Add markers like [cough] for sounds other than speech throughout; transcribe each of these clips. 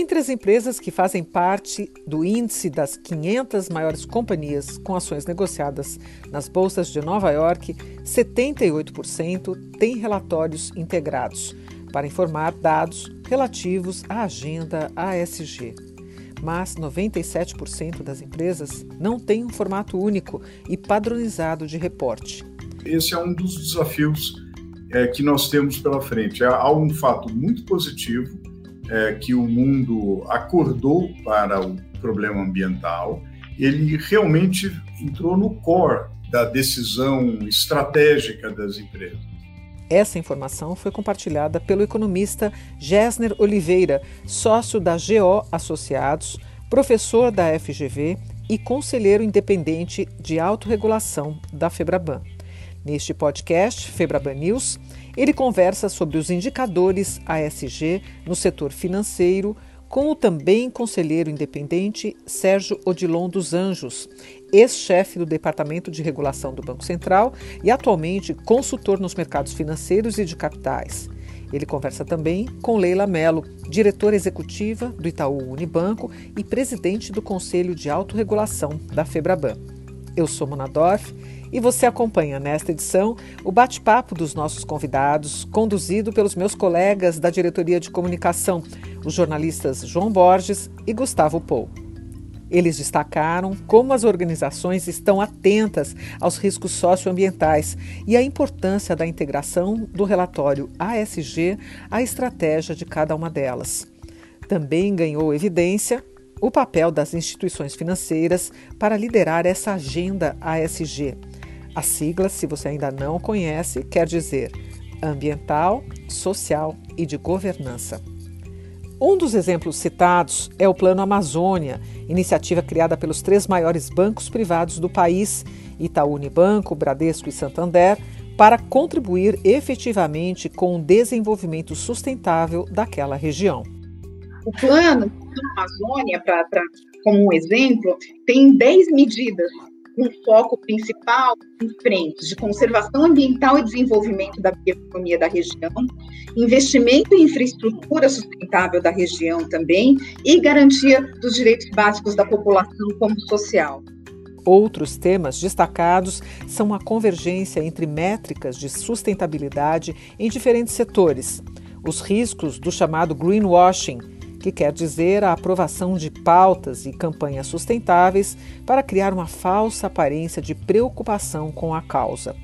Entre as empresas que fazem parte do índice das 500 maiores companhias com ações negociadas nas bolsas de Nova York, 78% têm relatórios integrados para informar dados relativos à agenda ASG. Mas 97% das empresas não têm um formato único e padronizado de reporte. Esse é um dos desafios é, que nós temos pela frente. Há um fato muito positivo é, que o mundo acordou para o problema ambiental, ele realmente entrou no core da decisão estratégica das empresas. Essa informação foi compartilhada pelo economista Gessner Oliveira, sócio da GO Associados, professor da FGV e conselheiro independente de autorregulação da Febraban. Neste podcast, Febraban News, ele conversa sobre os indicadores ASG no setor financeiro com o também conselheiro independente Sérgio Odilon dos Anjos, ex-chefe do Departamento de Regulação do Banco Central e atualmente consultor nos mercados financeiros e de capitais. Ele conversa também com Leila Mello, diretora executiva do Itaú Unibanco e presidente do Conselho de Autorregulação da Febraban. Eu sou Mona Dorf e você acompanha nesta edição o bate-papo dos nossos convidados, conduzido pelos meus colegas da Diretoria de Comunicação, os jornalistas João Borges e Gustavo Pou. Eles destacaram como as organizações estão atentas aos riscos socioambientais e a importância da integração do relatório ASG à estratégia de cada uma delas. Também ganhou evidência o papel das instituições financeiras para liderar essa agenda ASG a sigla, se você ainda não conhece, quer dizer ambiental, social e de governança. Um dos exemplos citados é o Plano Amazônia, iniciativa criada pelos três maiores bancos privados do país, Itaú Unibanco, Bradesco e Santander, para contribuir efetivamente com o desenvolvimento sustentável daquela região. O plano Amazônia, pra, pra, como um exemplo, tem 10 medidas um foco principal em frentes de conservação ambiental e desenvolvimento da bioeconomia da região, investimento em infraestrutura sustentável da região também e garantia dos direitos básicos da população como social. Outros temas destacados são a convergência entre métricas de sustentabilidade em diferentes setores, os riscos do chamado greenwashing, que quer dizer a aprovação de pautas e campanhas sustentáveis para criar uma falsa aparência de preocupação com a causa,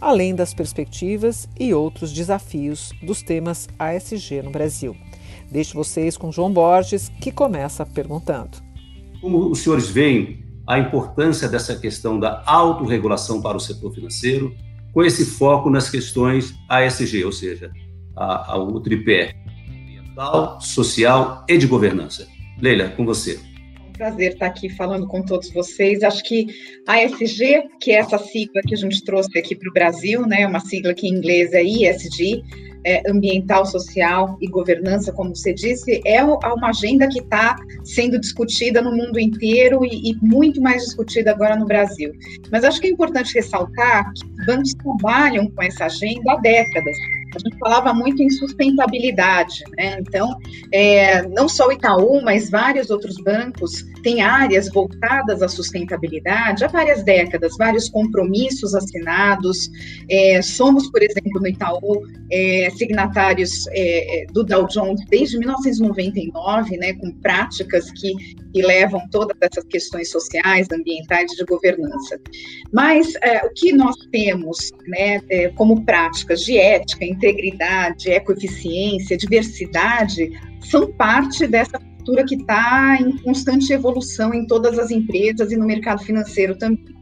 além das perspectivas e outros desafios dos temas ASG no Brasil. Deixo vocês com João Borges, que começa perguntando. Como os senhores veem a importância dessa questão da autorregulação para o setor financeiro, com esse foco nas questões ASG, ou seja, a, a, o tripé ambiental, social e de governança. Leila, com você. É um prazer estar aqui falando com todos vocês. Acho que a ESG, que é essa sigla que a gente trouxe aqui para o Brasil, né, uma sigla que em inglês é ESG, é, ambiental, social e governança, como você disse, é uma agenda que está sendo discutida no mundo inteiro e, e, muito mais discutida agora no Brasil. Mas acho que é importante ressaltar que os bancos trabalham com essa agenda há décadas. A gente falava muito em sustentabilidade, né? Então, é, não só o Itaú, mas vários outros bancos têm áreas voltadas à sustentabilidade há várias décadas, vários compromissos assinados. É, somos, por exemplo, no Itaú, é, signatários é, do Dow Jones desde 1999, né, com práticas que, que levam todas essas questões sociais, ambientais e de governança. Mas é, o que nós temos né, é, como práticas de ética, integridade, ecoeficiência, diversidade, são parte dessa que está em constante evolução em todas as empresas e no mercado financeiro também.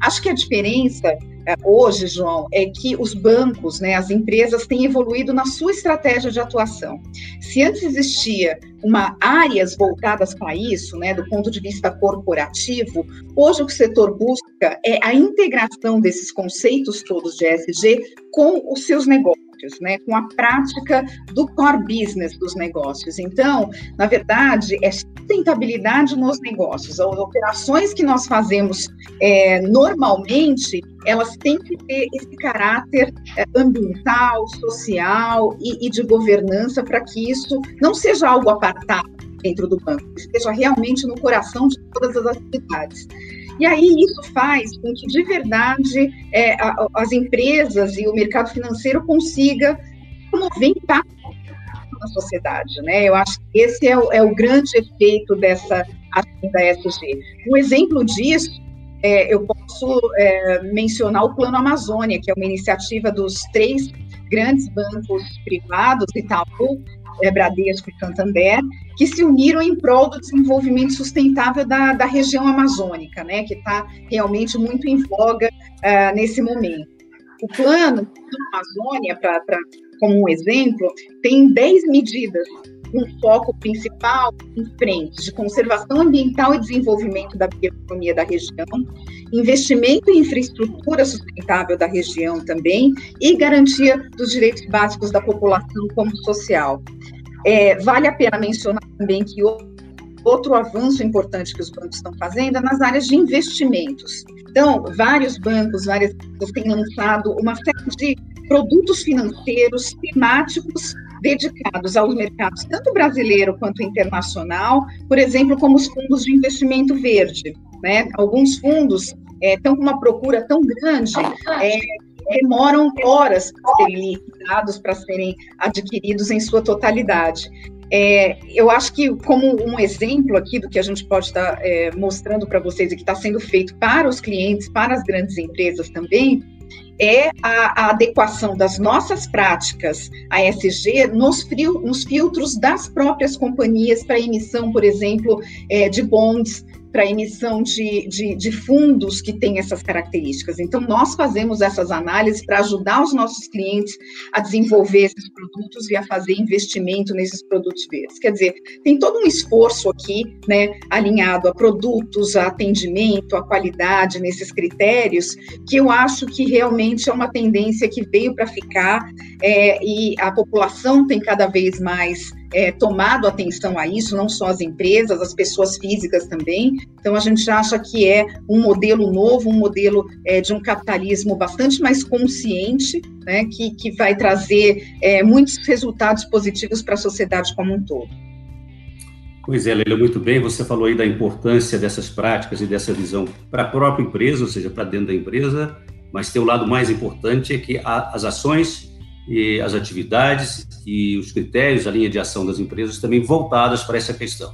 Acho que a diferença é, hoje, João, é que os bancos, né, as empresas têm evoluído na sua estratégia de atuação. Se antes existia uma áreas voltadas para isso, né, do ponto de vista corporativo, hoje o que o setor busca é a integração desses conceitos todos de ESG com os seus negócios negócios, né, com a prática do core business dos negócios. Então, na verdade, é sustentabilidade nos negócios. As operações que nós fazemos é, normalmente, elas têm que ter esse caráter é, ambiental, social e, e de governança para que isso não seja algo apartado dentro do banco, esteja realmente no coração de todas as atividades. E aí isso faz com que, de verdade, é, a, as empresas e o mercado financeiro consiga promover impacto na sociedade, né? Eu acho que esse é o, é o grande efeito dessa ação da ESG. Um exemplo disso é, eu posso é, mencionar o Plano Amazônia, que é uma iniciativa dos três grandes bancos privados, Itaú, é, Bradesco e Santander, que se uniram em prol do desenvolvimento sustentável da, da região amazônica, né, que está realmente muito em voga uh, nesse momento. O plano da Amazônia, pra, pra, como um exemplo, tem 10 medidas um foco principal em frente de conservação ambiental e desenvolvimento da bioeconomia da região, investimento em infraestrutura sustentável da região também e garantia dos direitos básicos da população como social. É, vale a pena mencionar também que outro avanço importante que os bancos estão fazendo é nas áreas de investimentos. Então, vários bancos, várias têm lançado uma série de produtos financeiros temáticos dedicados aos mercados, tanto brasileiro quanto internacional, por exemplo, como os fundos de investimento verde. Né? Alguns fundos é, estão com uma procura tão grande é, demoram horas para serem liquidados, para serem adquiridos em sua totalidade. É, eu acho que, como um exemplo aqui do que a gente pode estar é, mostrando para vocês e que está sendo feito para os clientes, para as grandes empresas também, é a, a adequação das nossas práticas ASG nos, frio, nos filtros das próprias companhias para emissão, por exemplo, é, de bonds para emissão de, de, de, fundos que têm essas características. Então, nós fazemos essas análises para ajudar os nossos clientes a desenvolver esses produtos e a fazer investimento nesses produtos verdes. Quer dizer, tem todo um esforço aqui, né, alinhado a produtos, a atendimento, a qualidade nesses critérios, que eu acho que realmente é uma tendência que veio para ficar é, e a população tem cada vez mais é, tomado atenção a isso, não só as empresas, as pessoas físicas também. Então, a gente acha que é um modelo novo, um modelo é, de um capitalismo bastante mais consciente, né, que, que vai trazer é, muitos resultados positivos para a sociedade como um todo. Pois é, Leila, muito bem. Você falou aí da importância dessas práticas e dessa visão para a própria empresa, ou seja, para dentro da empresa, mas tem o lado mais importante é que a, as ações as atividades e os critérios, a linha de ação das empresas também voltadas para essa questão.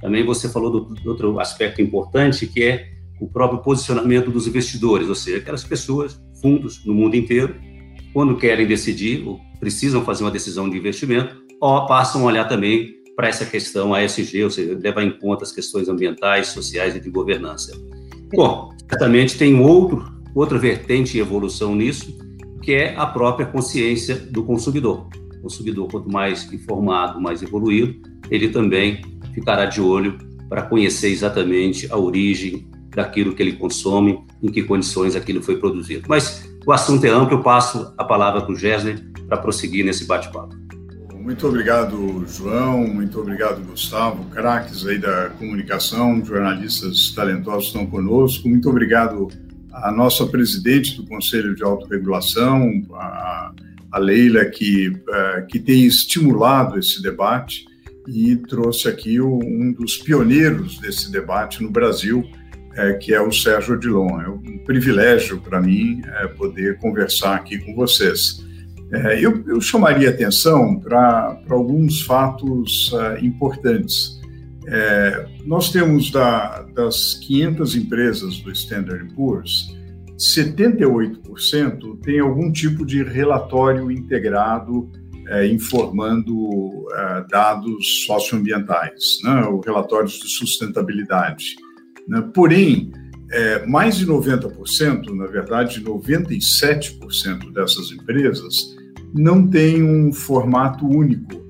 Também você falou do, do outro aspecto importante, que é o próprio posicionamento dos investidores, ou seja, aquelas pessoas, fundos no mundo inteiro, quando querem decidir ou precisam fazer uma decisão de investimento, ó, passam a olhar também para essa questão ASG, ou seja, levar em conta as questões ambientais, sociais e de governança. Bom, certamente tem outro, outra vertente e evolução nisso, que é a própria consciência do consumidor. O consumidor, quanto mais informado, mais evoluído, ele também ficará de olho para conhecer exatamente a origem daquilo que ele consome, em que condições aquilo foi produzido. Mas o assunto é amplo, eu passo a palavra para o Gessler para prosseguir nesse bate-papo. Muito obrigado, João, muito obrigado, Gustavo, craques aí da comunicação, jornalistas talentosos estão conosco, muito obrigado a nossa presidente do Conselho de Autorregulação, a, a Leila, que, uh, que tem estimulado esse debate e trouxe aqui o, um dos pioneiros desse debate no Brasil, é, que é o Sérgio Odilon. É um privilégio para mim é, poder conversar aqui com vocês. É, eu, eu, chamaria atenção para alguns fatos uh, importantes. É, nós temos da, das 500 empresas do Standard Poor's, 78% tem algum tipo de relatório integrado é, informando é, dados socioambientais, né, ou relatórios de sustentabilidade. Né? Porém, é, mais de 90%, na verdade, 97% dessas empresas não tem um formato único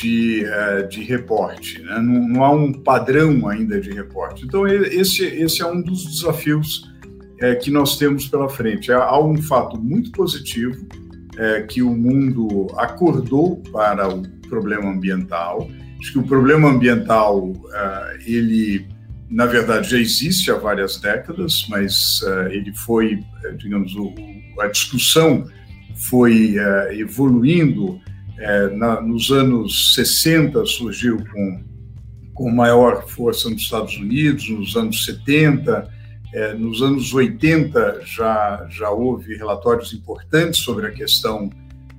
de, é, de reporte, né? não, não, há um padrão ainda de reporte. Então, esse, esse é um dos desafios é, que nós temos pela frente. Há um fato muito positivo, é, que o mundo acordou para o problema ambiental. Acho que o problema ambiental, é, ele, na verdade, já existe há várias décadas, mas é, ele foi, é, digamos, o, a discussão foi evoluindo é, na, nos anos 60 surgiu com, com maior força nos Estados Unidos, nos anos 70, é, nos anos 80 já, já houve relatórios importantes sobre a questão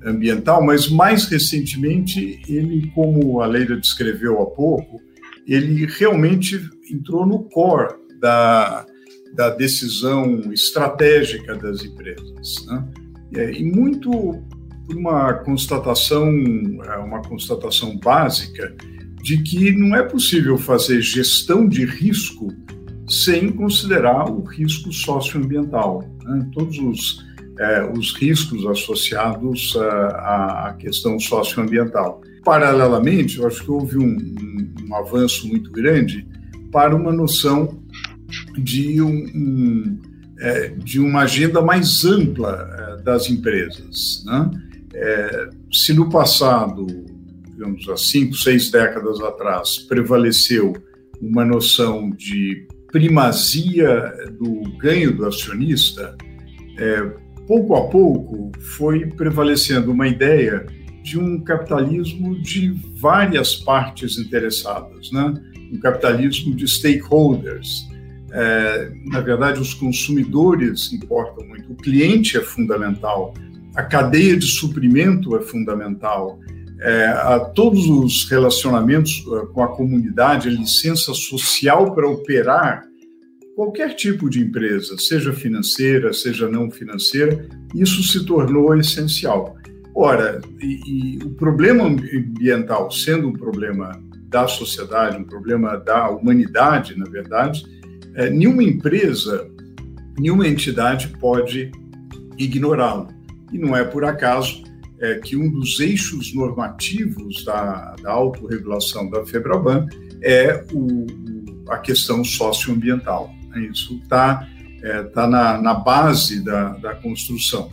ambiental, mas mais recentemente ele, como a Leila descreveu há pouco, ele realmente entrou no core da, da decisão estratégica das empresas. Né? É, e muito por uma constatação, é, uma constatação básica de que não é possível fazer gestão de risco sem considerar o risco socioambiental. Né? Todos os, é, os riscos associados à, à questão socioambiental. Paralelamente, eu acho que houve um, um, um avanço muito grande para uma noção de, um, um é, de uma agenda mais ampla é, das empresas. Né? É, se no passado, digamos, há cinco, seis décadas atrás, prevaleceu uma noção de primazia do ganho do acionista, é, pouco a pouco foi prevalecendo uma ideia de um capitalismo de várias partes interessadas, né? um capitalismo de stakeholders. É, na verdade, os consumidores importam muito, o cliente é fundamental, a cadeia de suprimento é fundamental, é, a todos os relacionamentos é, com a comunidade, a licença social para operar qualquer tipo de empresa, seja financeira, seja não financeira, isso se tornou essencial. Ora, e, e o problema ambiental sendo um problema da sociedade, um problema da humanidade, na verdade, é, nenhuma empresa, nenhuma entidade pode ignorá-lo. E não é por acaso é, que um dos eixos normativos da, da autorregulação da FEBRABAN é o, a questão socioambiental. Isso está é, tá na, na base da, da construção.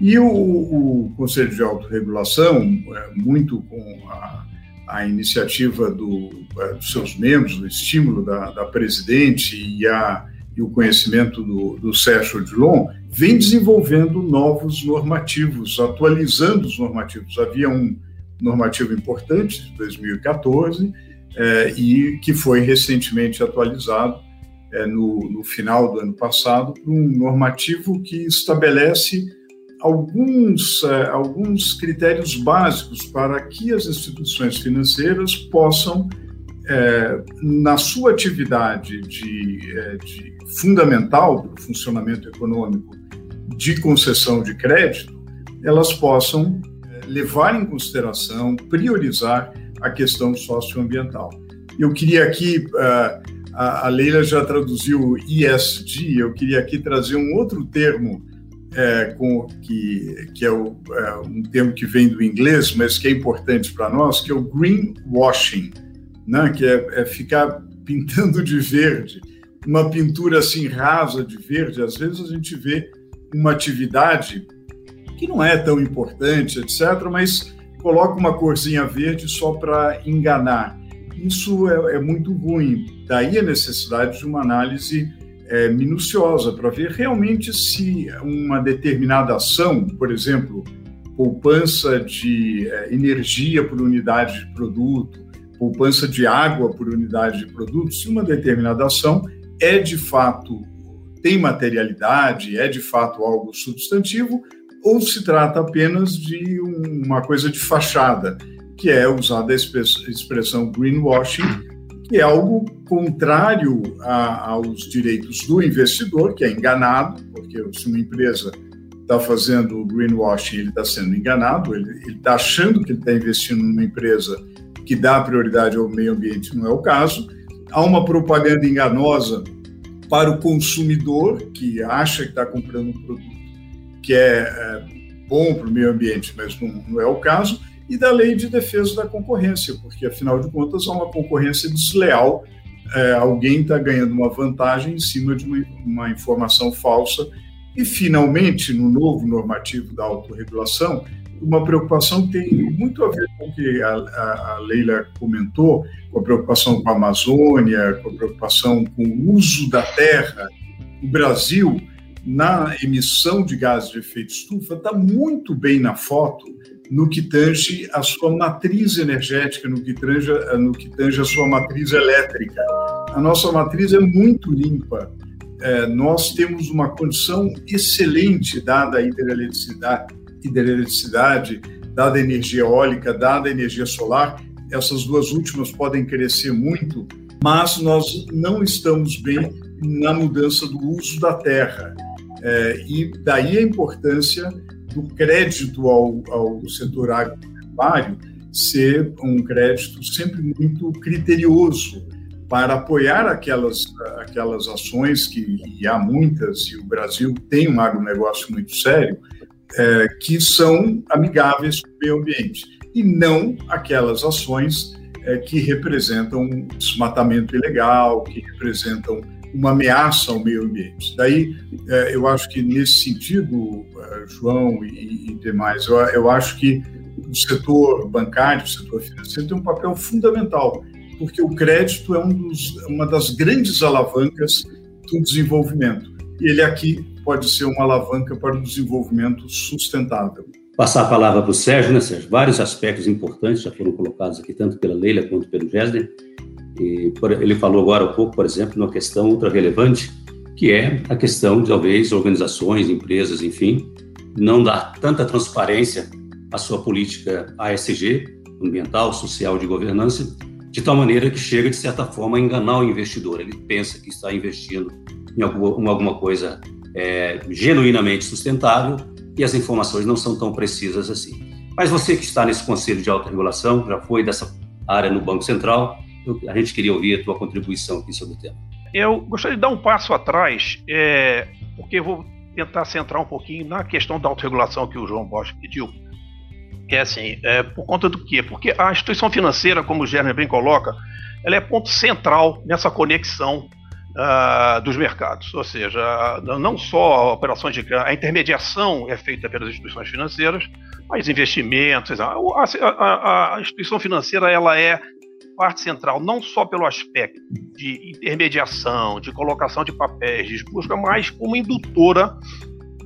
E o, o Conselho de Autorregulação, é, muito com a, a iniciativa do, é, dos seus membros, o estímulo da, da presidente e, a, e o conhecimento do, do Sérgio Odilon, vem desenvolvendo novos normativos, atualizando os normativos. Havia um normativo importante, de 2014, é, e que foi recentemente atualizado é, no, no, final do ano passado um normativo que estabelece alguns, é, alguns critérios básicos para que as instituições financeiras possam, é, na sua atividade de, é, de fundamental para o funcionamento econômico de concessão de crédito, elas possam é, levar em consideração, priorizar a questão socioambiental. Eu queria aqui, é, a Leila já traduziu ESG, eu queria aqui trazer um outro termo que, é, é, um termo que vem do inglês, mas que é importante para nós, que é o greenwashing, né? que é, é ficar pintando de verde, uma pintura assim rasa de verde. Às vezes a gente vê uma atividade que não é tão importante, etc., mas coloca uma corzinha verde só para enganar. Isso é, é, muito ruim. Daí a necessidade de uma análise é, minuciosa para ver realmente se uma determinada ação, por exemplo, poupança de é, energia por unidade de produto, poupança de água por unidade de produto, se uma determinada ação é de fato tem materialidade, é de fato algo substantivo, ou se trata apenas de uma coisa de fachada, que é usada a expressão greenwashing, que é algo contrário a, aos direitos do investidor, que é enganado, porque se uma empresa está fazendo greenwashing, ele está sendo enganado, ele está achando que ele está investindo numa empresa que dá prioridade ao meio ambiente, não é o caso. Há uma propaganda enganosa para o consumidor, que acha que está comprando um produto que é, é bom para o meio ambiente, mas não, não é o caso e da lei de defesa da concorrência, porque afinal de contas é uma concorrência desleal. É, alguém está ganhando uma vantagem em cima de uma, uma, informação falsa. E, finalmente, no novo normativo da autorregulação, uma preocupação que tem muito a ver com o que a, a, a Leila comentou, com a preocupação com a Amazônia, com a preocupação com o uso da terra. O Brasil, na emissão de gases de efeito estufa, está muito bem na foto no que tange a sua matriz energética, no que tange, no que tange a sua matriz elétrica. A nossa matriz é muito limpa. É, nós temos uma condição excelente, dada a hidroeletricidade, hidroeletricidade, dada a energia eólica, dada a energia solar. Essas duas últimas podem crescer muito, mas nós não estamos bem na mudança do uso da terra. É, e daí a importância do crédito ao, ao setor agropecuário ser um crédito sempre muito criterioso para apoiar aquelas, aquelas ações que há muitas, e o Brasil tem um agronegócio muito sério, é, que são amigáveis com o meio ambiente, e não aquelas ações é, que representam desmatamento ilegal, que representam uma ameaça ao meio ambiente. Daí, é, eu acho que nesse sentido, é, João e, e demais, eu, eu acho que o setor bancário, o setor financeiro tem um papel fundamental, porque o crédito é um dos, uma das grandes alavancas do desenvolvimento. E ele aqui pode ser uma alavanca para o desenvolvimento sustentável. Passar a palavra para o Sérgio, né, Sérgio? Vários aspectos importantes já foram colocados aqui, tanto pela Leila quanto pelo Gessner. Ele falou agora um pouco, por exemplo, uma questão ultra relevante, que é a questão de talvez organizações, empresas, enfim, não dar tanta transparência à sua política ASG, ambiental, social, de governança, de tal maneira que chega, de certa forma, a enganar o investidor. Ele pensa que está investindo em alguma coisa é, genuinamente sustentável e as informações não são tão precisas assim. Mas você que está nesse conselho de autorregulação, já foi dessa área no Banco Central, a gente queria ouvir a tua contribuição aqui sobre o tema. Eu gostaria de dar um passo atrás, é, porque eu vou tentar centrar um pouquinho na questão da autorregulação que o João Bosch pediu. É assim, é, por conta do quê? Porque a instituição financeira, como o Gerner bem coloca, ela é ponto central nessa conexão uh, dos mercados. Ou seja, não só operações de a intermediação é feita pelas instituições financeiras, mas investimentos. A, a, a instituição financeira ela é parte central, não só pelo aspecto de intermediação, de colocação de papéis, de busca, mas como indutora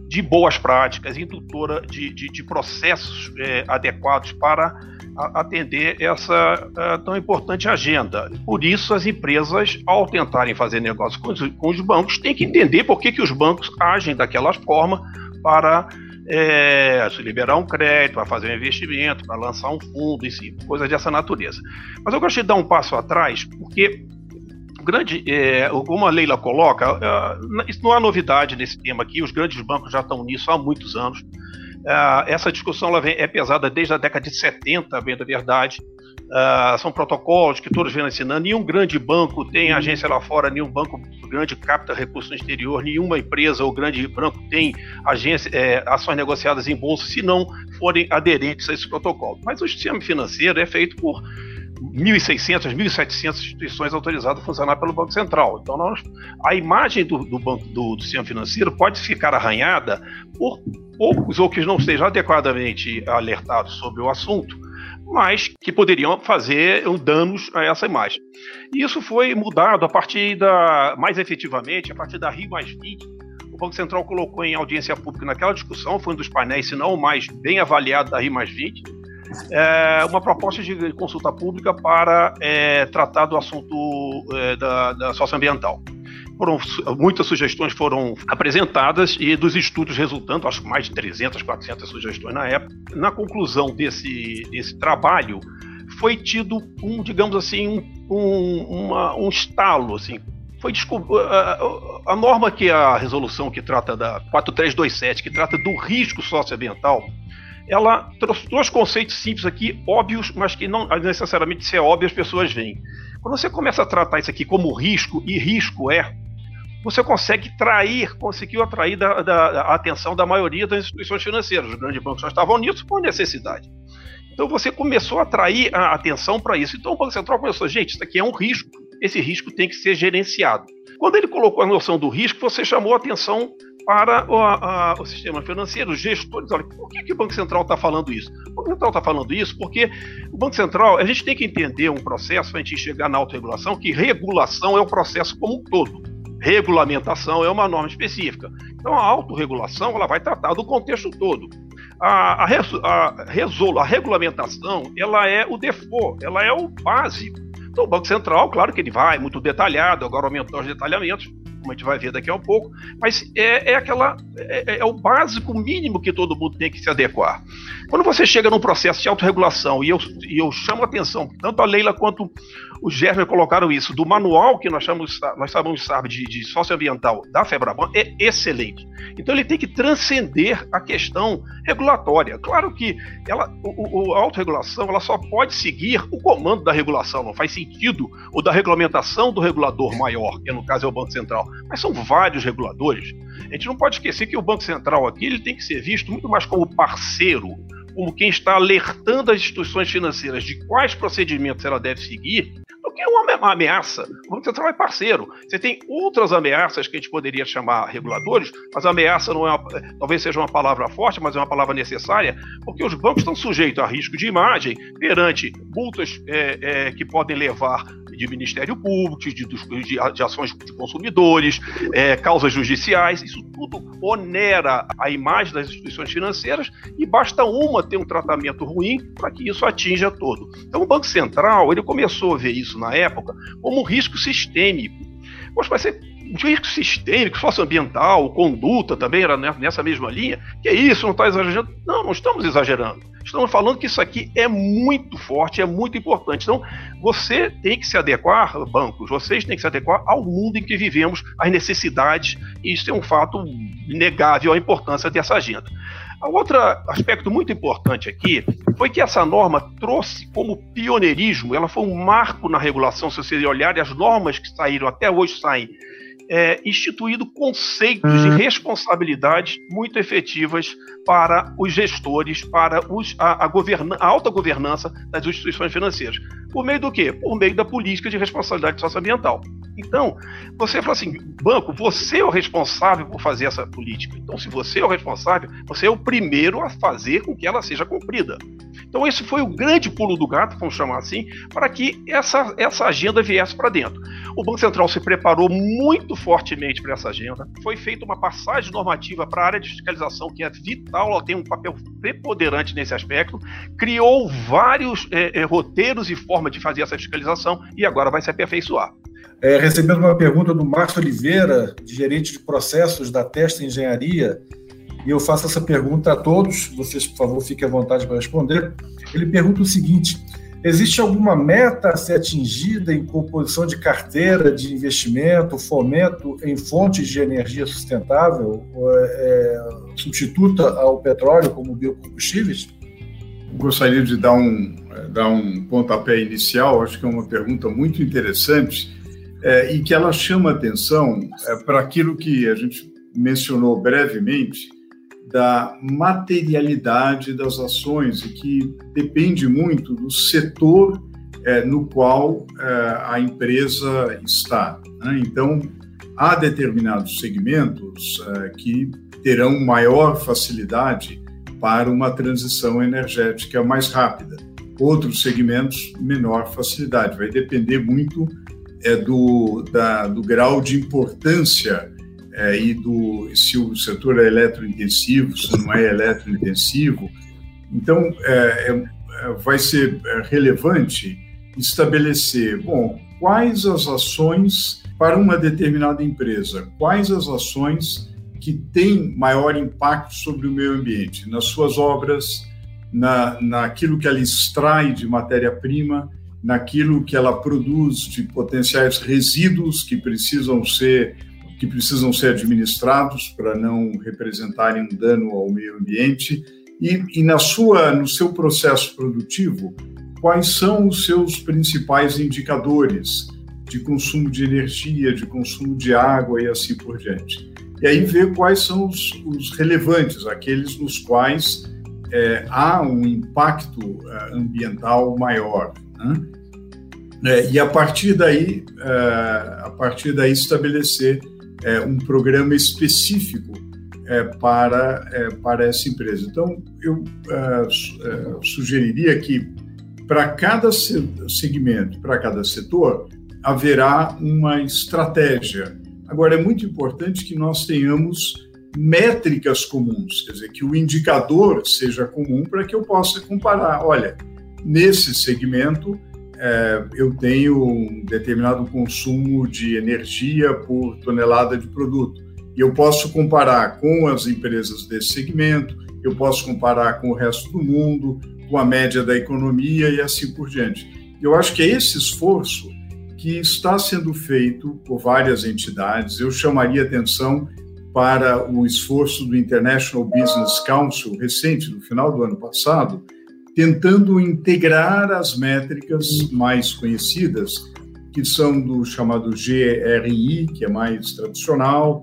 de boas práticas, indutora de, de, de processos é, adequados para atender essa é, tão importante agenda. Por isso, as empresas, ao tentarem fazer negócio com os, com os bancos, têm que entender por que, que os bancos agem daquela forma para é, liberar um crédito, para fazer um investimento, para lançar um fundo, si, coisas dessa natureza. Mas eu gostaria de dar um passo atrás, porque grande, é, como a Leila coloca, é, isso não há novidade nesse tema aqui, os grandes bancos já estão nisso há muitos anos. É, essa discussão ela vem, é pesada desde a década de 70, bem da verdade. Uh, são protocolos que todos vêm ensinando. Nenhum grande banco tem agência lá fora, nenhum banco grande capta recursos no exterior, nenhuma empresa ou grande banco tem agência, é, ações negociadas em bolsa se não forem aderentes a esse protocolo. Mas o sistema financeiro é feito por 1.600, 1.700 instituições autorizadas a funcionar pelo Banco Central. Então, nós, a imagem do, do, banco, do, do sistema financeiro pode ficar arranhada por poucos ou que não estejam adequadamente alertados sobre o assunto mas que poderiam fazer danos a essa imagem. E isso foi mudado a partir da, mais efetivamente, a partir da Rio mais 20. O Banco Central colocou em audiência pública naquela discussão, foi um dos painéis, se não o mais bem avaliado da Rio mais 20, é, uma proposta de consulta pública para é, tratar do assunto é, da, da socioambiental foram muitas sugestões foram apresentadas e dos estudos resultando, acho que mais de 300, 400 sugestões na época. Na conclusão desse, desse trabalho, foi tido um, digamos assim, um, um, uma, um estalo, assim, foi a, a, norma que a resolução que trata da 4327, que trata do risco socioambiental, ela trouxe dois conceitos simples aqui, óbvios, mas que não necessariamente se é óbvio as pessoas veem. Quando você começa a tratar isso aqui como risco, e risco é você consegue trair, conseguiu atrair da, da, a atenção da maioria das instituições financeiras. Os grandes bancos já estavam nisso por necessidade. Então você começou a atrair a atenção para isso. Então o Banco Central começou, gente, isso aqui é um risco, esse risco tem que ser gerenciado. Quando ele colocou a noção do risco, você chamou a atenção para o, a, o sistema financeiro, os gestores. Olha, por que, que o Banco Central está falando isso? O Banco Central está falando isso porque o Banco Central, a gente tem que entender um processo para a gente chegar na autorregulação, que regulação é o processo como um todo regulamentação é uma norma específica. Então a autorregulação ela vai tratar do contexto todo. a, a, a, resol, a regulamentação ela é o default, ela é o básico. Então, o Banco Central, claro que ele vai muito detalhado, agora aumentou os detalhamentos, como a gente vai ver daqui a um pouco, mas é, é aquela é, é, o básico mínimo que todo mundo tem que se adequar. Quando você chega num processo de autorregulação, e eu, e eu chamo a atenção, tanto a Leila quanto o Gerber colocaram isso, do manual que nós chamamos, nós chamamos sabe, de, de socioambiental da FEBRABAN, é excelente. Então ele tem que transcender a questão regulatória. Claro que ela, o, o, a autorregulação ela só pode seguir o comando da regulação, não faz sentido o da regulamentação do regulador maior, que no caso é o Banco Central mas são vários reguladores. A gente não pode esquecer que o Banco Central aqui ele tem que ser visto muito mais como parceiro, como quem está alertando as instituições financeiras de quais procedimentos ela deve seguir, do que uma ameaça. O Banco Central é parceiro. Você tem outras ameaças que a gente poderia chamar reguladores, mas ameaça não é uma, talvez seja uma palavra forte, mas é uma palavra necessária, porque os bancos estão sujeitos a risco de imagem perante multas é, é, que podem levar de Ministério Público, de, de, de ações de consumidores, é, causas judiciais, isso tudo onera a imagem das instituições financeiras e basta uma ter um tratamento ruim para que isso atinja todo. Então o Banco Central ele começou a ver isso na época como um risco sistêmico. Poxa, vai ser risco sistêmico, socioambiental, conduta também era nessa mesma linha. Que é isso, não está exagerando? Não, não estamos exagerando. Estamos falando que isso aqui é muito forte, é muito importante. Então, você tem que se adequar, bancos, vocês têm que se adequar ao mundo em que vivemos, às necessidades, e isso é um fato inegável a importância dessa agenda. Outro aspecto muito importante aqui foi que essa norma trouxe como pioneirismo, ela foi um marco na regulação, se vocês olharem as normas que saíram, até hoje saem é, instituído conceitos de uhum. responsabilidade muito efetivas para os gestores, para os, a, a, governa, a, alta governança das instituições financeiras. Por meio do quê? Por meio da política de responsabilidade socioambiental. Então, você fala assim, banco, você é o responsável por fazer essa política. Então, se você é o responsável, você é o primeiro a fazer com que ela seja cumprida. Então, esse foi o grande pulo do gato, vamos chamar assim, para que essa, essa agenda viesse para dentro. O Banco Central se preparou muito fortemente para essa agenda. Foi feita uma passagem normativa para a área de fiscalização, que é vital, ela tem um papel preponderante nesse aspecto. Criou vários é, é, roteiros e formas de fazer essa fiscalização e agora vai se aperfeiçoar. É, recebendo uma pergunta do Márcio Oliveira, gerente de processos da Testa Engenharia, e eu faço essa pergunta a todos, vocês, por favor, fiquem à vontade para responder. Ele pergunta o seguinte: existe alguma meta a ser atingida em composição de carteira de investimento, fomento em fontes de energia sustentável, é, substituta ao petróleo como biocombustíveis? Gostaria de dar um, dar um pontapé inicial, acho que é uma pergunta muito interessante é, e que ela chama atenção é, para aquilo que a gente mencionou brevemente, da materialidade das ações e que depende muito do setor é, no qual é, a empresa está. Né? Então, há determinados segmentos é, que terão maior facilidade para uma transição energética mais rápida. Outros segmentos, menor facilidade. Vai depender muito do, da, do grau de importância é, e do se o setor é eletrointensivo, se não é eletrointensivo. Então, é, é, é vai ser é, relevante estabelecer, bom, quais as ações para uma determinada empresa, quais as ações que têm maior impacto sobre o meio ambiente, nas suas obras, na, naquilo que ela extrai de matéria-prima, naquilo que ela produz de potenciais resíduos que precisam ser que precisam ser administrados para não representarem um dano ao meio ambiente e, e na sua no seu processo produtivo quais são os seus principais indicadores de consumo de energia, de consumo de água e assim por diante. E aí ver quais são os, os relevantes, aqueles nos quais é, há um impacto é, ambiental maior. Né? É, e a partir daí, é, a partir daí estabelecer é, um programa específico é, para, é, para essa empresa. Então, eu é, é, sugeriria que para cada segmento, para cada setor, haverá uma estratégia. Agora, é muito importante que nós tenhamos métricas comuns, quer dizer, que o indicador seja comum para que eu possa comparar. Olha, nesse segmento é, eu tenho um determinado consumo de energia por tonelada de produto. E eu posso comparar com as empresas desse segmento, eu posso comparar com o resto do mundo, com a média da economia e assim por diante. Eu acho que é esse esforço que está sendo feito por várias entidades. Eu chamaria atenção para o esforço do International Business Council recente, no final do ano passado, tentando integrar as métricas mais conhecidas, que são do chamado GRI, que é mais tradicional,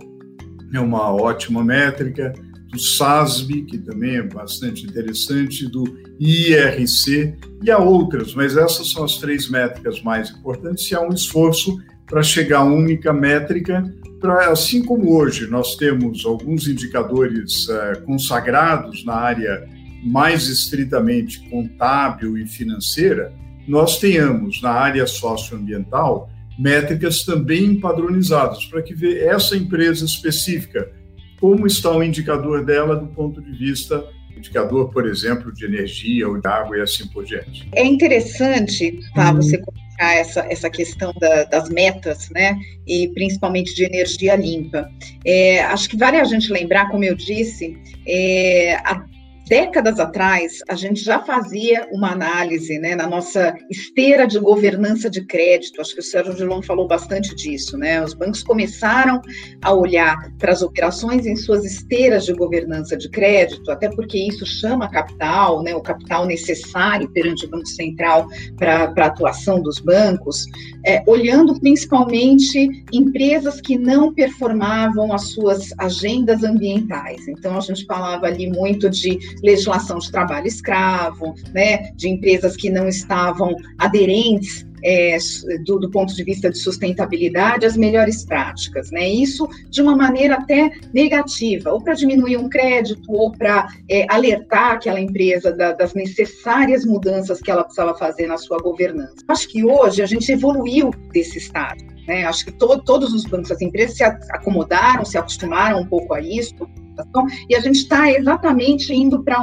é uma ótima métrica, do SASB, que também é bastante interessante, do IRC e há outras, mas essas são as três métricas mais importantes e há um esforço para chegar a uma única métrica, para assim como hoje nós temos alguns indicadores uh, consagrados na área mais estritamente contábil e financeira, nós tenhamos na área socioambiental métricas também padronizadas, para que ver essa empresa específica, como está o indicador dela do ponto de vista indicador, por exemplo, de energia ou de água e assim por diante. É interessante, tá, você colocar essa, essa questão da, das metas, né, e principalmente de energia limpa. É, acho que vale a gente lembrar, como eu disse, é, a décadas atrás, a gente já fazia uma análise né, na nossa esteira de governança de crédito. Acho que o Sérgio Dilon falou bastante disso. Né? Os bancos começaram a olhar para as operações em suas esteiras de governança de crédito, até porque isso chama capital, né, o capital necessário perante o Banco Central para a atuação dos bancos, é, olhando principalmente empresas que não performavam as suas agendas ambientais. Então, a gente falava ali muito de legislação de trabalho escravo, né, de empresas que não estavam aderentes é, do, do, ponto de vista de sustentabilidade, as melhores práticas, né? Isso de uma maneira até negativa, ou para diminuir um crédito, ou para é, alertar aquela empresa da, das necessárias mudanças que ela precisava fazer na sua governança. Acho que hoje a gente evoluiu desse estado. Né? Acho que to, todos os bancos, as empresas se acomodaram, se acostumaram um pouco a isso, e a gente está exatamente indo para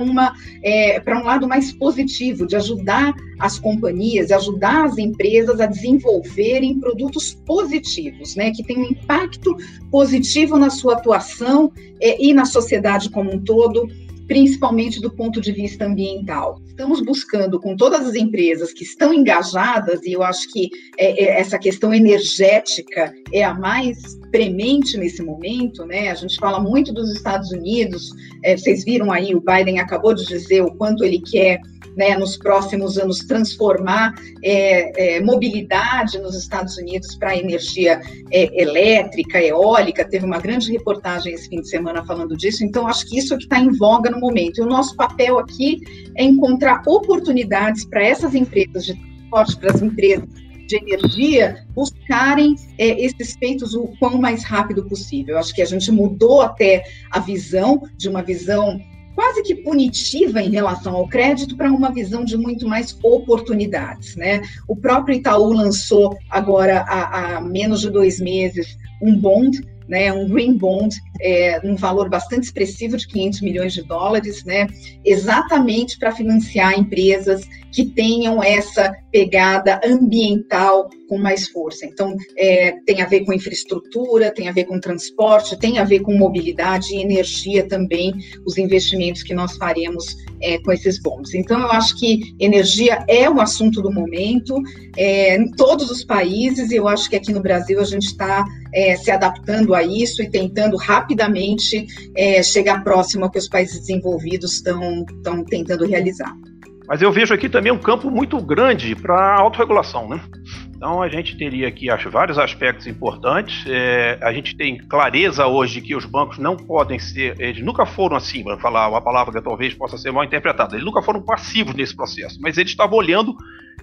é, para um lado mais positivo de ajudar as companhias, ajudar as empresas a desenvolverem produtos positivos, né, que tenham um impacto positivo na sua atuação é, e na sociedade como um todo principalmente do ponto de vista ambiental. Estamos buscando, com todas as empresas que estão engajadas, e eu acho que é, é, essa questão energética é a mais premente nesse momento, né? A gente fala muito dos Estados Unidos, é, vocês viram aí, o Biden acabou de dizer o quanto ele quer né, nos próximos anos transformar é, é, mobilidade nos Estados Unidos para energia é, elétrica, eólica. Teve uma grande reportagem esse fim de semana falando disso. Então, acho que isso é que está em voga no momento. E o nosso papel aqui é encontrar oportunidades para essas empresas de transporte, para as empresas de energia buscarem é, esses feitos o quão mais rápido possível. Eu acho que a gente mudou até a visão de uma visão quase que punitiva em relação ao crédito para uma visão de muito mais oportunidades. Né? O próprio Itaú lançou agora há, há menos de dois meses um bond né, um green bond, é, um valor bastante expressivo de 500 milhões de dólares, né, exatamente para financiar empresas que tenham essa pegada ambiental com mais força. Então, é, tem a ver com infraestrutura, tem a ver com transporte, tem a ver com mobilidade e energia também, os investimentos que nós faremos é, com esses bons. Então, eu acho que energia é o assunto do momento é, em todos os países, e eu acho que aqui no Brasil a gente está é, se adaptando a isso e tentando rapidamente é, chegar próximo ao que os países desenvolvidos estão tentando realizar. Mas eu vejo aqui também um campo muito grande para a autorregulação, né? Então a gente teria aqui acho, vários aspectos importantes. É, a gente tem clareza hoje que os bancos não podem ser, eles nunca foram assim, para falar uma palavra que talvez possa ser mal interpretada, eles nunca foram passivos nesse processo, mas eles estavam olhando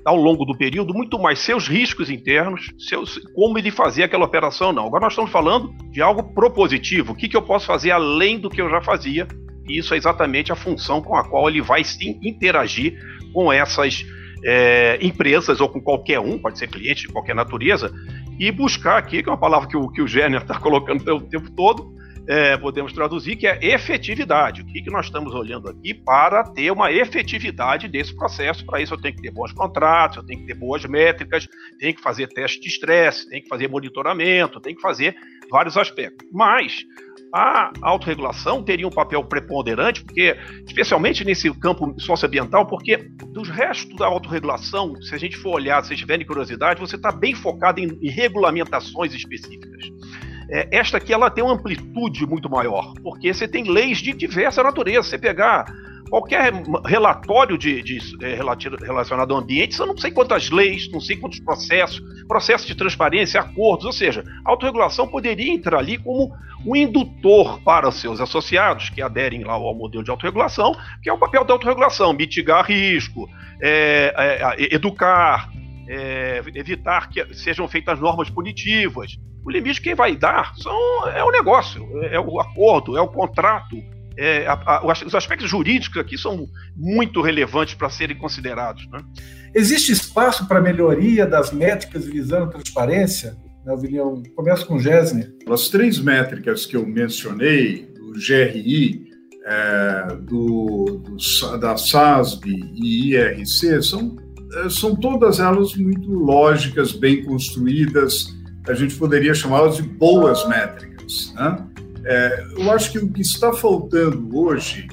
ao longo do período muito mais seus riscos internos, seus, como ele fazia aquela operação não. Agora nós estamos falando de algo propositivo, o que, que eu posso fazer além do que eu já fazia, isso é exatamente a função com a qual ele vai sim interagir com essas é, empresas ou com qualquer um, pode ser cliente de qualquer natureza, e buscar aqui, que é uma palavra que o, que o Gêner está [laughs] colocando o tempo todo, é, podemos traduzir que é efetividade. O que, que nós estamos olhando aqui para ter uma efetividade desse processo? Para isso, eu tenho que ter bons contratos, eu tenho que ter boas métricas, tenho que fazer teste de estresse, tenho que fazer monitoramento, tenho que fazer vários aspectos. Mas a autorregulação teria um papel preponderante, porque, especialmente nesse campo socioambiental, porque dos restos da autorregulação, se a gente for olhar, se tiverem curiosidade, você está bem focado em, em regulamentações específicas. É, esta aqui ela tem uma amplitude muito maior, porque você tem leis de diversa natureza. Você pegar qualquer relatório de, de, é, relacionado ao ambiente, são não sei quantas leis, não sei quantos processos, processos de transparência, acordos, ou seja, a autorregulação poderia entrar ali como um indutor para os seus associados que aderem lá ao modelo de autorregulação, que é o papel da autorregulação, mitigar risco, é, é, educar, é, evitar que sejam feitas normas punitivas. O limite quem vai dar são, é o negócio, é o acordo, é o contrato, é, a, a, os aspectos jurídicos aqui são muito relevantes para serem considerados. Né? Existe espaço para melhoria das métricas visando transparência? Na opinião, começo com o Gessner. As três métricas que eu mencionei, do GRI, é, do, do, da SASB e IRC, são, é, são todas elas muito lógicas, bem construídas, a gente poderia chamá-las de boas métricas. Né? É, eu acho que o que está faltando hoje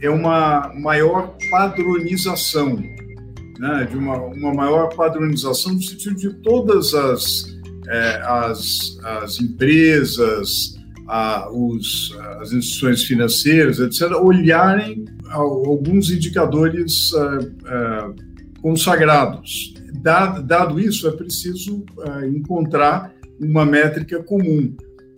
é uma maior padronização, né, de uma, uma maior padronização no sentido de todas as, é, as, as empresas, a, os, as instituições financeiras, etc., olharem alguns indicadores é, é, consagrados. Dado, dado, isso, é preciso é, encontrar uma métrica comum.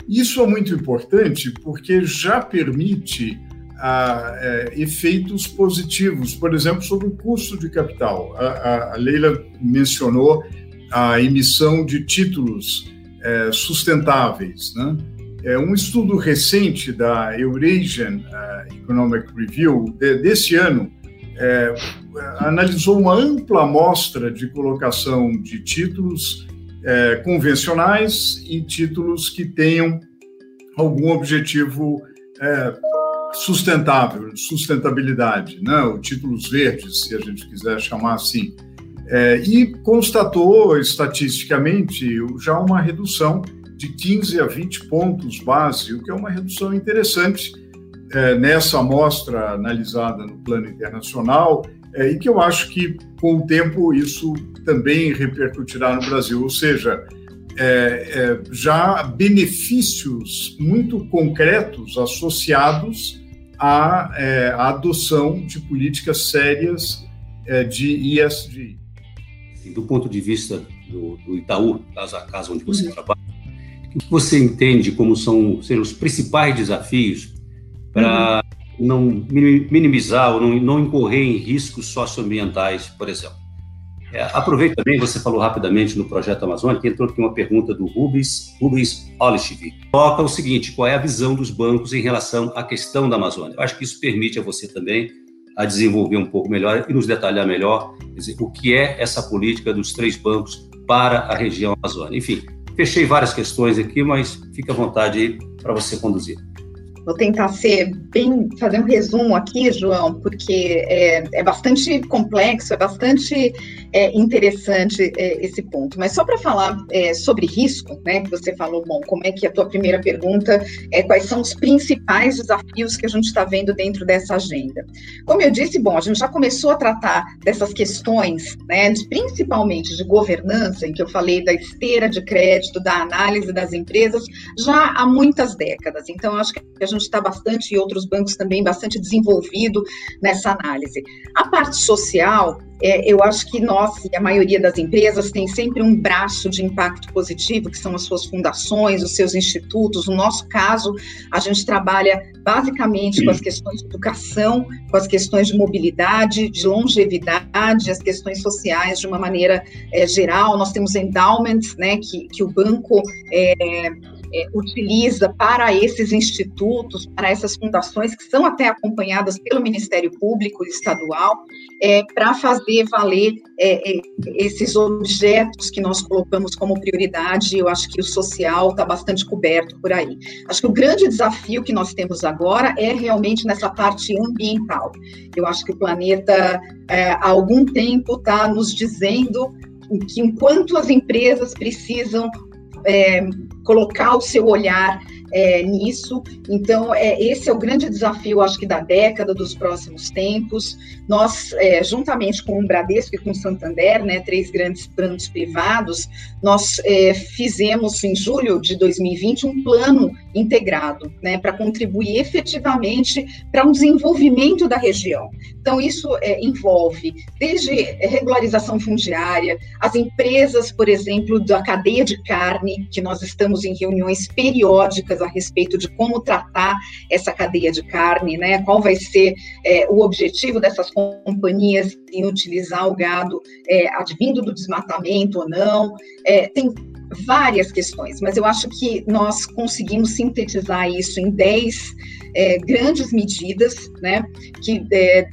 Isso é muito importante porque já permite ah, é, efeitos positivos, por exemplo, sobre o custo de capital. A, a Leila mencionou a emissão de títulos é, sustentáveis. Né? É, um estudo recente da Eurasian uh, Economic Review de, desse ano é, analisou uma ampla amostra de colocação de títulos é, convencionais e títulos que tenham algum objetivo é, sustentável, sustentabilidade, né? ou títulos verdes, se a gente quiser chamar assim. É, e constatou estatisticamente já uma redução de 15 a 20 pontos base, o que é uma redução interessante é, nessa amostra analisada no plano internacional é, e que eu acho que, com o tempo, isso também repercutirá no Brasil. Ou seja, é, é, já benefícios muito concretos associados à, é, à adoção de políticas sérias é, de ESG. Do ponto de vista do, do Itaú, casa a casa onde você uhum. trabalha, o que você entende como são ser os principais desafios para uhum não minimizar ou não, não incorrer em riscos socioambientais, por exemplo. É, aproveito também, você falou rapidamente no projeto Amazônia, que entrou aqui uma pergunta do Rubens, Rubens Olishvik. Coloca o seguinte, qual é a visão dos bancos em relação à questão da Amazônia? Eu acho que isso permite a você também a desenvolver um pouco melhor e nos detalhar melhor dizer, o que é essa política dos três bancos para a região Amazônia. Enfim, fechei várias questões aqui, mas fique à vontade aí para você conduzir. Vou tentar ser bem, fazer um resumo aqui, João, porque é, é bastante complexo, é bastante é, interessante é, esse ponto. Mas só para falar é, sobre risco, né, que você falou, bom, como é que a tua primeira pergunta é quais são os principais desafios que a gente está vendo dentro dessa agenda? Como eu disse, bom, a gente já começou a tratar dessas questões, né, de, principalmente de governança, em que eu falei da esteira de crédito, da análise das empresas, já há muitas décadas. Então, acho que a gente está bastante, e outros bancos também, bastante desenvolvido nessa análise. A parte social, é, eu acho que nós e a maioria das empresas tem sempre um braço de impacto positivo, que são as suas fundações, os seus institutos. No nosso caso, a gente trabalha basicamente com as questões de educação, com as questões de mobilidade, de longevidade, as questões sociais de uma maneira é, geral. Nós temos endowments, né, que, que o banco é, é, utiliza para esses institutos, para essas fundações, que são até acompanhadas pelo Ministério Público Estadual, é, para fazer valer é, é, esses objetos que nós colocamos como prioridade. Eu acho que o social está bastante coberto por aí. Acho que o grande desafio que nós temos agora é realmente nessa parte ambiental. Eu acho que o planeta, é, há algum tempo, está nos dizendo que enquanto as empresas precisam é, colocar o seu olhar é, nisso. Então, é, esse é o grande desafio, acho que, da década, dos próximos tempos. Nós, é, juntamente com o Bradesco e com o Santander, né, três grandes bancos privados, nós é, fizemos, em julho de 2020, um plano integrado, né, para contribuir efetivamente para um desenvolvimento da região. Então, isso é, envolve desde regularização fundiária, as empresas, por exemplo, da cadeia de carne, que nós estamos em reuniões periódicas a respeito de como tratar essa cadeia de carne, né, qual vai ser é, o objetivo dessas companhias em utilizar o gado é, advindo do desmatamento ou não. É, tem várias questões, mas eu acho que nós conseguimos sintetizar isso em 10 é, grandes medidas, né, que é,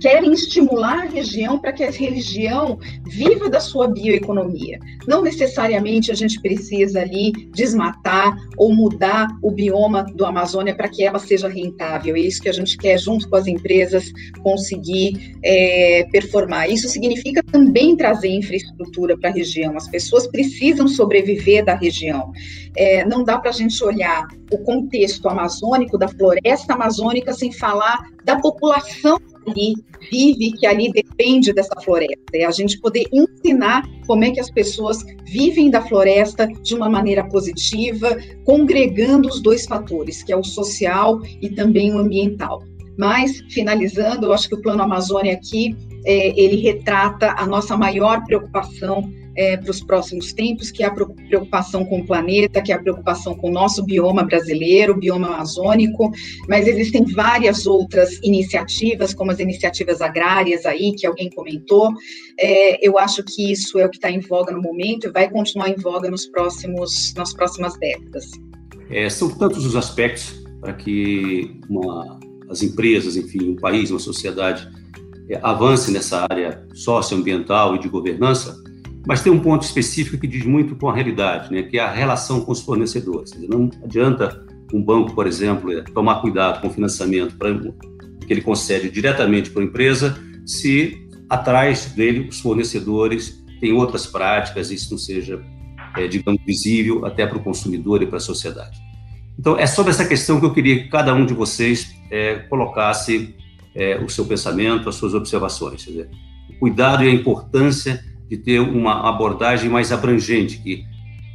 querem estimular a região para que a região viva da sua bioeconomia. Não necessariamente a gente precisa ali desmatar ou mudar o bioma do Amazônia para que ela seja rentável. É isso que a gente quer, junto com as empresas, conseguir é, performar. Isso significa também trazer infraestrutura para a região. As pessoas precisam sobreviver da região. É, não dá para a gente olhar o contexto amazônico, da floresta amazônica, sem falar da população que ali vive, que ali depende dessa floresta. É a gente poder ensinar como é que as pessoas vivem da floresta de uma maneira positiva, congregando os dois fatores, que é o social e também o ambiental. Mas, finalizando, eu acho que o Plano Amazônia aqui, é, ele retrata a nossa maior preocupação é, para os próximos tempos, que é a preocupação com o planeta, que é a preocupação com o nosso bioma brasileiro, o bioma amazônico, mas existem várias outras iniciativas, como as iniciativas agrárias aí, que alguém comentou. É, eu acho que isso é o que está em voga no momento e vai continuar em voga nos próximos, nas próximas décadas. É, são tantos os aspectos para que uma, as empresas, enfim, um país, uma sociedade é, avance nessa área socioambiental e de governança, mas tem um ponto específico que diz muito com a realidade, né, que é a relação com os fornecedores. Não adianta um banco, por exemplo, é, tomar cuidado com o financiamento que ele concede diretamente para a empresa, se atrás dele os fornecedores têm outras práticas, isso não seja, é, digamos, visível até para o consumidor e para a sociedade. Então, é sobre essa questão que eu queria que cada um de vocês é, colocasse é, o seu pensamento, as suas observações. Dizer, o cuidado e a importância de ter uma abordagem mais abrangente, que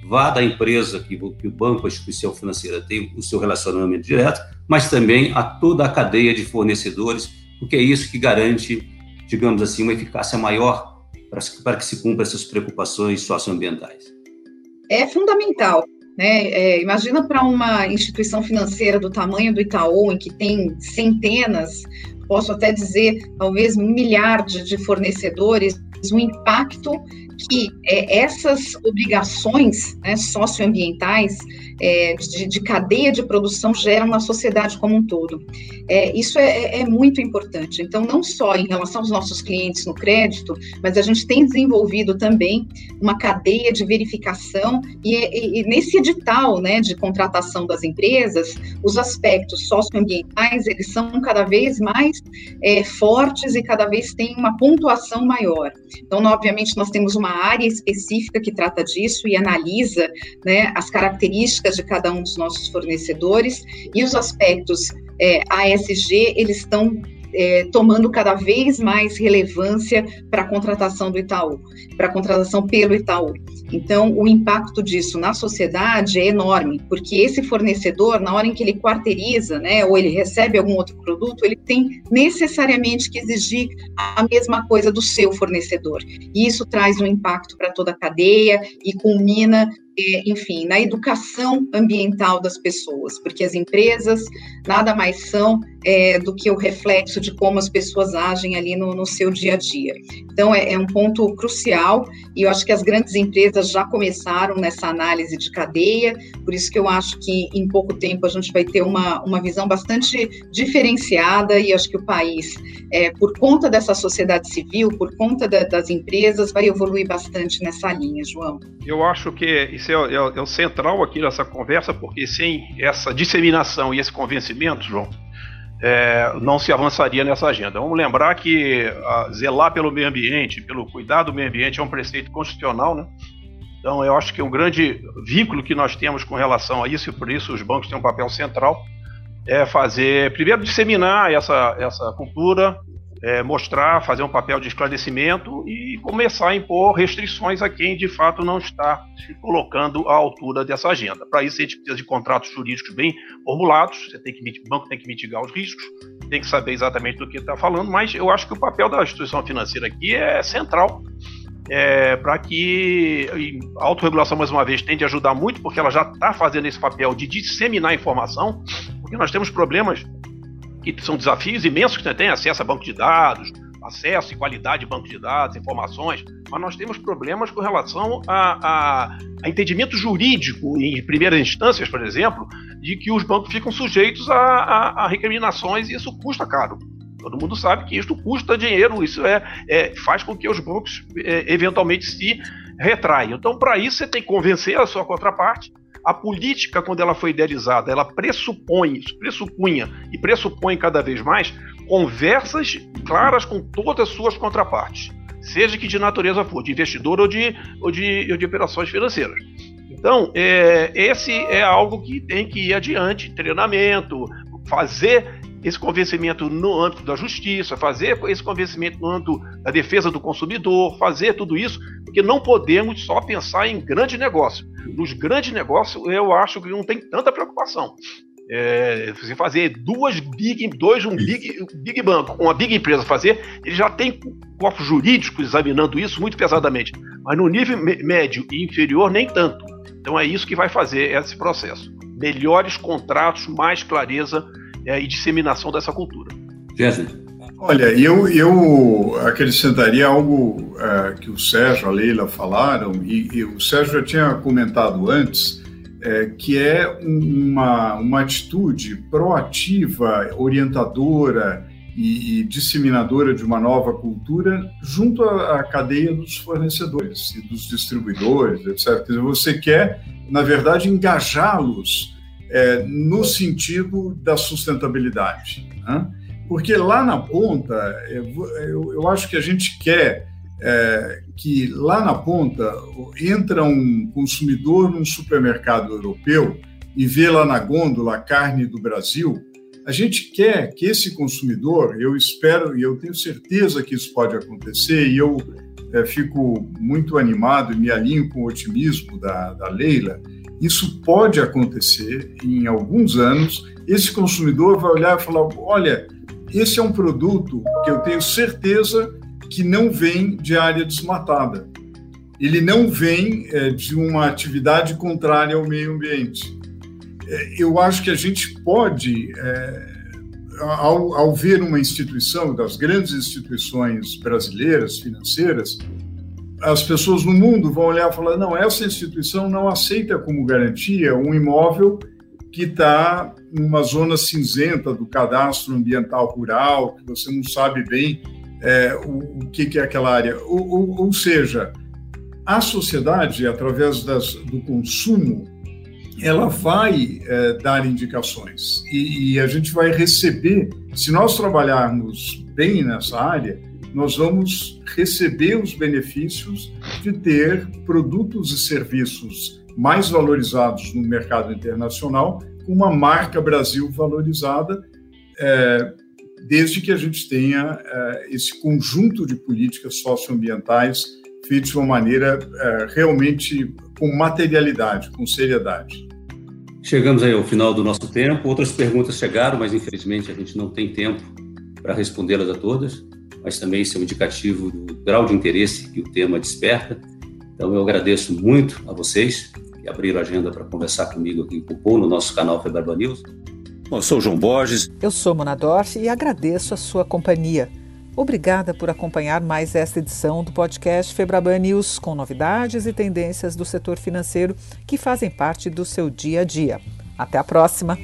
vá da empresa, que, que o banco, a instituição financeira tem o seu relacionamento direto, mas também a toda a cadeia de fornecedores, porque é isso que garante, digamos assim, uma eficácia maior para, para que se cumpra essas preocupações socioambientais. É fundamental. Né? É, imagina para uma instituição financeira do tamanho do Itaú, em que tem centenas, posso até dizer, talvez milhares de fornecedores, o impacto que é, essas obrigações né, socioambientais é, de, de, cadeia de produção geram na sociedade como um todo. É, isso é, é, é, muito importante. Então, não só em relação aos nossos clientes no crédito, mas a gente tem desenvolvido também uma cadeia de verificação e, e, e nesse edital né, de contratação das empresas, os aspectos socioambientais, eles são cada vez mais é, fortes e cada vez têm uma pontuação maior. Então, obviamente, nós temos uma área específica que trata disso e analisa né, as características de cada um dos nossos fornecedores e os aspectos é, ASG, eles estão é, tomando cada vez mais relevância para a contratação do Itaú, para a contratação pelo Itaú. Então, o impacto disso na sociedade é enorme, porque esse fornecedor, na hora em que ele quarteiriza, né, ou ele recebe algum outro produto, ele tem necessariamente que exigir a mesma coisa do seu fornecedor. E isso traz um impacto para toda a cadeia e culmina é, enfim, na educação ambiental das pessoas, porque as empresas nada mais são é, do que o reflexo de como as pessoas agem ali no, no seu dia a dia. Então, é, é, um ponto crucial, e eu acho que as grandes empresas já começaram nessa análise de cadeia, por isso que eu acho que em pouco tempo a gente vai ter uma, uma visão bastante diferenciada, e acho que o país, é, por conta dessa sociedade civil, por conta da, das empresas, vai evoluir bastante nessa linha, João. Eu acho que isso é, é, é o central aqui nessa conversa, porque sem essa disseminação e esse convencimento, João, é, não se avançaria nessa agenda. Vamos lembrar que a, zelar pelo meio ambiente, pelo cuidado do meio ambiente, é um preceito constitucional, né? Então, eu acho que um grande vínculo que nós temos com relação a isso, e por isso os bancos têm um papel central, é fazer, primeiro, disseminar essa, essa cultura, é, mostrar, fazer um papel de esclarecimento e começar a impor restrições a quem de fato não está se colocando à altura dessa agenda. Para isso, a gente precisa de contratos jurídicos bem formulados, você tem que, o banco tem que mitigar os riscos, tem que saber exatamente do que está falando, mas eu acho que o papel da instituição financeira aqui é central. É, para que a autorregulação, mais uma vez, tende a ajudar muito, porque ela já está fazendo esse papel de disseminar informação, porque nós temos problemas que são desafios imensos que você tem acesso a banco de dados, acesso e qualidade de banco de dados, informações, mas nós temos problemas com relação a, a, a entendimento jurídico em primeiras instâncias, por exemplo, de que os bancos ficam sujeitos a, a, a recriminações e isso custa caro. Todo mundo sabe que isso custa dinheiro, isso é, é faz com que os bancos é, eventualmente se retraiam. Então, para isso, você tem que convencer a sua contraparte a política, quando ela foi idealizada, ela pressupõe, pressupunha e pressupõe cada vez mais conversas claras com todas as suas contrapartes, seja que de natureza for, de investidor ou de, ou de, ou de operações financeiras. Então, é, esse é algo que tem que ir adiante, treinamento, fazer esse convencimento no âmbito da justiça, fazer esse convencimento no âmbito da defesa do consumidor, fazer tudo isso, porque não podemos só pensar em grande negócio. Nos grandes negócios, eu acho que não tem tanta preocupação. É, você fazer duas big, dois, um big, big banco, uma big empresa fazer, ele já tem corpos jurídicos examinando isso muito pesadamente. Mas no nível médio e inferior, nem tanto. Então é isso que vai fazer esse processo. Melhores contratos, mais clareza é, e disseminação dessa cultura. Jéssica. Olha, eu, eu acrescentaria algo uh, que o Sérgio, a Leila falaram, e, e o Sérgio já tinha comentado antes, é, que é uma, uma atitude proativa, orientadora e, e, disseminadora de uma nova cultura junto à, à, cadeia dos fornecedores e dos distribuidores, etc. Quer dizer, você quer, na verdade, engajá-los é, no sentido da sustentabilidade. Né? Porque lá na ponta, eu, eu acho que a gente quer é, que lá na ponta entra um consumidor num supermercado europeu e vê lá na gôndola a carne do Brasil, a gente quer que esse consumidor, eu espero e eu tenho certeza que isso pode acontecer, e eu é, fico muito animado e me alinho com o otimismo da, da Leila, isso pode acontecer em alguns anos. Esse consumidor vai olhar e falar: olha, esse é um produto que eu tenho certeza que não vem de área desmatada. Ele não vem é, de uma atividade contrária ao meio ambiente. É, eu acho que a gente pode, é, ao, ao ver uma instituição, das grandes instituições brasileiras, financeiras, as pessoas no mundo vão olhar e falar: não, essa instituição não aceita como garantia um imóvel que está numa zona cinzenta do cadastro ambiental rural, que você não sabe bem é, o, o que, que, é aquela área. Ou, ou, ou seja, a sociedade, através das, do consumo, ela vai é, dar indicações e, e a gente vai receber, se nós trabalharmos bem nessa área, nós vamos receber os benefícios de ter produtos e serviços mais valorizados no mercado internacional, com uma marca Brasil valorizada, é, desde que a gente tenha é, esse conjunto de políticas socioambientais feitas de uma maneira é, realmente com materialidade, com seriedade. Chegamos aí ao final do nosso tempo. Outras perguntas chegaram, mas infelizmente a gente não tem tempo para respondê-las a todas, mas também isso é um indicativo do grau de interesse que o tema desperta. Então eu agradeço muito a vocês que abriram a agenda para conversar comigo aqui em Cupom, no nosso canal Feberba News. Bom, eu sou o João Borges. Eu sou Mona Dorf e agradeço a sua companhia. Obrigada por acompanhar mais esta edição do podcast Febraban News, com novidades e tendências do setor financeiro que fazem parte do seu dia a dia. Até a próxima!